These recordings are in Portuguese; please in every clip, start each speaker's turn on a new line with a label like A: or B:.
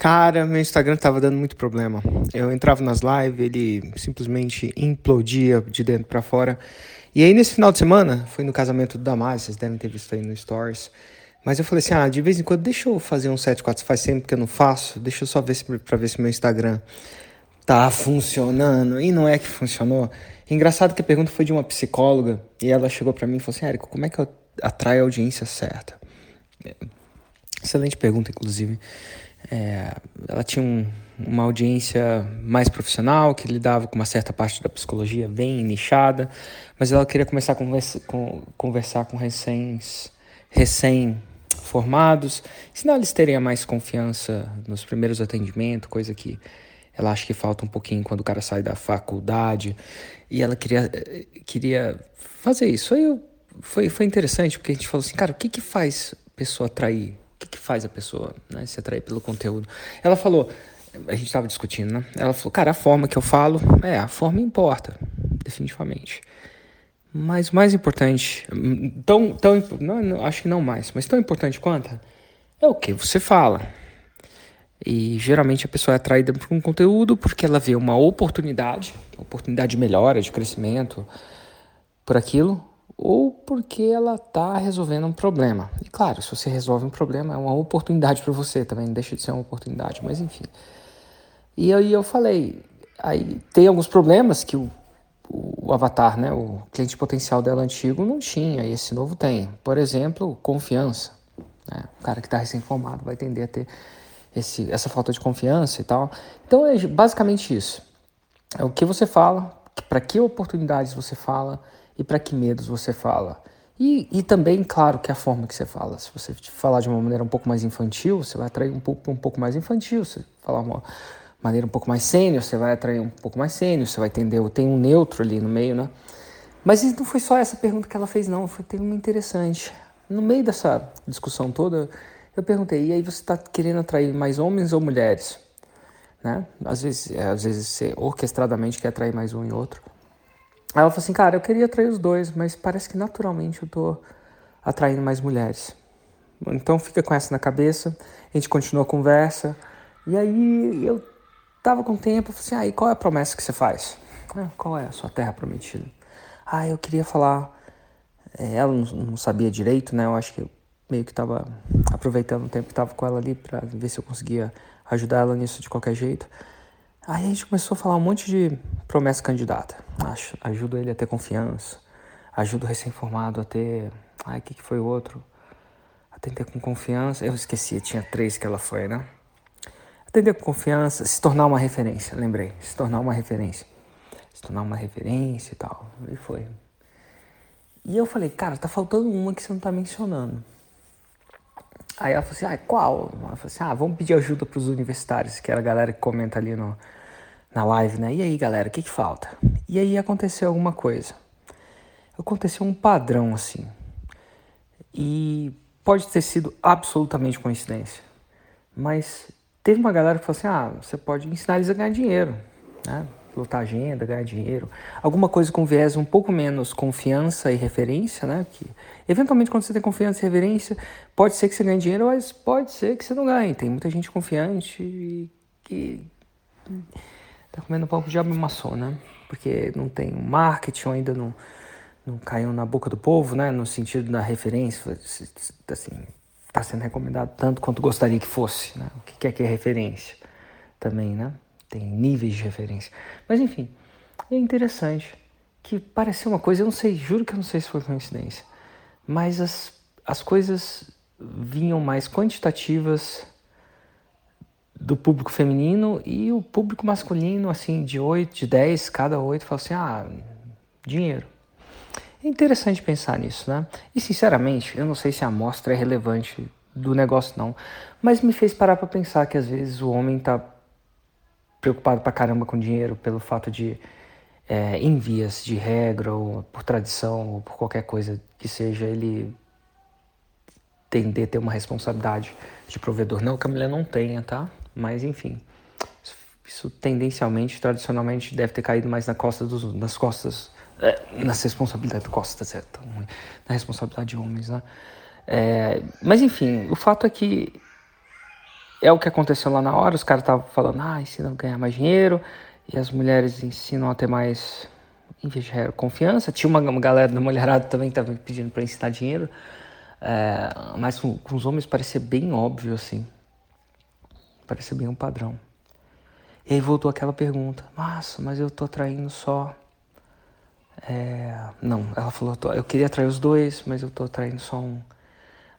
A: Cara, meu Instagram tava dando muito problema. Eu entrava nas lives, ele simplesmente implodia de dentro para fora. E aí, nesse final de semana, fui no casamento do Damásio, vocês devem ter visto aí no Stories. Mas eu falei assim: ah, de vez em quando, deixa eu fazer um 7-4, faz sempre que eu não faço, deixa eu só ver se, pra ver se meu Instagram tá funcionando. E não é que funcionou. Engraçado que a pergunta foi de uma psicóloga e ela chegou para mim e falou assim: Érico, como é que eu atraio a audiência certa? Excelente pergunta, inclusive. É, ela tinha um, uma audiência mais profissional, que lidava com uma certa parte da psicologia bem nichada, mas ela queria começar a conversa, com, conversar com recém, recém-formados, ensinar eles terem mais confiança nos primeiros atendimentos, coisa que ela acha que falta um pouquinho quando o cara sai da faculdade, e ela queria, queria fazer isso. Aí eu, foi, foi interessante, porque a gente falou assim, cara, o que que faz pessoa atrair que, que faz a pessoa né, se atrair pelo conteúdo? Ela falou, a gente estava discutindo, né? Ela falou, cara, a forma que eu falo, é, a forma importa, definitivamente. Mas o mais importante, tão, tão, não, acho que não mais, mas tão importante quanto, é o que você fala. E geralmente a pessoa é atraída por um conteúdo porque ela vê uma oportunidade, oportunidade de melhora, de crescimento por aquilo, ou porque ela está resolvendo um problema. E claro, se você resolve um problema, é uma oportunidade para você também, não deixa de ser uma oportunidade, mas enfim. E aí eu falei, aí tem alguns problemas que o, o avatar, né, o cliente potencial dela antigo não tinha, e esse novo tem. Por exemplo, confiança. Né? O cara que está recém-formado vai tender a ter esse, essa falta de confiança e tal. Então é basicamente isso. É o que você fala, para que oportunidades você fala, e para que medos você fala. E, e também, claro, que a forma que você fala. Se você falar de uma maneira um pouco mais infantil, você vai atrair um pouco, um pouco mais infantil. Se falar uma maneira um pouco mais sênior, você vai atrair um pouco mais sênior, você vai entender, tem um neutro ali no meio, né? Mas não foi só essa pergunta que ela fez, não, foi teve uma interessante. No meio dessa discussão toda, eu perguntei, e aí você está querendo atrair mais homens ou mulheres? Né? Às vezes, é, às vezes você orquestradamente quer atrair mais um e outro. Aí ela falou assim, cara, eu queria atrair os dois, mas parece que naturalmente eu tô atraindo mais mulheres. Então fica com essa na cabeça, a gente continua a conversa, e aí eu tava com tempo, falei assim, ah, e qual é a promessa que você faz? Ah, qual é a sua terra prometida? Ah, eu queria falar, é, ela não, sabia direito, né, eu acho que eu meio que tava aproveitando o tempo que tava com ela ali para ver se eu conseguia ajudar ela nisso de qualquer jeito. Aí a gente começou a falar um monte de promessa candidata. Ajuda ele a ter confiança, ajuda o recém-formado a ter. Ai, o que, que foi o outro? Atender com confiança. Eu esqueci, tinha três que ela foi, né? Atender com confiança, se tornar uma referência, lembrei. Se tornar uma referência. Se tornar uma referência e tal. E foi. E eu falei, cara, tá faltando uma que você não tá mencionando. Aí ela falou assim, ah, qual? Ela falou assim, ah, vamos pedir ajuda para os universitários, que era a galera que comenta ali no, na live, né? E aí, galera, o que, que falta? E aí aconteceu alguma coisa. Aconteceu um padrão, assim. E pode ter sido absolutamente coincidência. Mas teve uma galera que falou assim, ah, você pode ensinar eles a ganhar dinheiro, né? lotar agenda, ganhar dinheiro. Alguma coisa com viés um pouco menos confiança e referência, né? Que eventualmente quando você tem confiança e referência, pode ser que você ganhe dinheiro, mas pode ser que você não ganhe. Tem muita gente confiante que tá comendo um pouco de maçom, né? Porque não tem um marketing ainda não, não caiu na boca do povo, né? No sentido da referência, assim, tá sendo recomendado tanto quanto gostaria que fosse, né? O que é que é referência também, né? tem níveis de referência. Mas enfim, é interessante que pareceu uma coisa, eu não sei, juro que eu não sei se foi coincidência, mas as, as coisas vinham mais quantitativas do público feminino e o público masculino, assim, de 8, de 10, cada 8, falou assim: ah, dinheiro. É interessante pensar nisso, né? E sinceramente, eu não sei se a amostra é relevante do negócio, não, mas me fez parar para pensar que às vezes o homem tá preocupado pra caramba com dinheiro pelo fato de, é, em vias de regra ou por tradição ou por qualquer coisa que seja, ele tender a ter uma responsabilidade de provedor. Não que a mulher não tenha, tá? Mas enfim, isso tendencialmente, tradicionalmente, deve ter caído mais na costa dos, nas costas, é, nas responsabilidades costas, é na responsabilidade de homens, né? É, mas enfim, o fato é que é o que aconteceu lá na hora, os caras estavam falando, ah, ensinam a ganhar mais dinheiro, e as mulheres ensinam a ter mais, enfim, confiança. Tinha uma, uma galera da mulherada também que estava pedindo para ensinar dinheiro, é, mas com, com, os homens parecia bem óbvio, assim. Parecia bem um padrão. E aí voltou aquela pergunta, nossa, mas eu tô atraindo só... É, não, ela falou, eu queria atrair os dois, mas eu tô atraindo só um.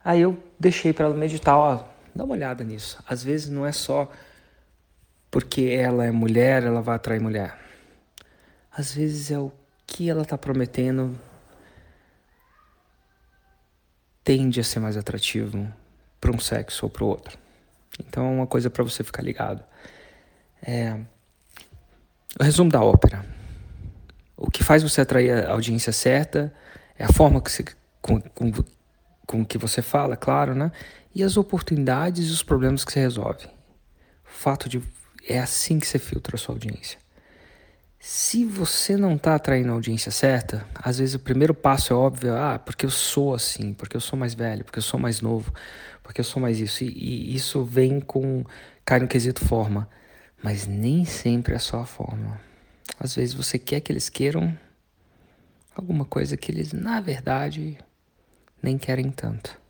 A: Aí eu deixei para ela meditar, ó, Dá uma olhada nisso. Às vezes não é só porque ela é mulher, ela vai atrair mulher. Às vezes é o que ela está prometendo tende a ser mais atrativo para um sexo ou para o outro. Então é uma coisa para você ficar ligado. É... O resumo da ópera. O que faz você atrair a audiência certa é a forma que você, com, com, com que você fala, claro, né? e as oportunidades e os problemas que você resolve. O fato de é assim que você filtra a sua audiência. Se você não está atraindo a audiência certa, às vezes o primeiro passo é óbvio, ah, porque eu sou assim, porque eu sou mais velho, porque eu sou mais novo, porque eu sou mais isso. E, e isso vem com, cai no quesito forma, mas nem sempre é só a forma. Às vezes você quer que eles queiram alguma coisa que eles, na verdade, nem querem tanto.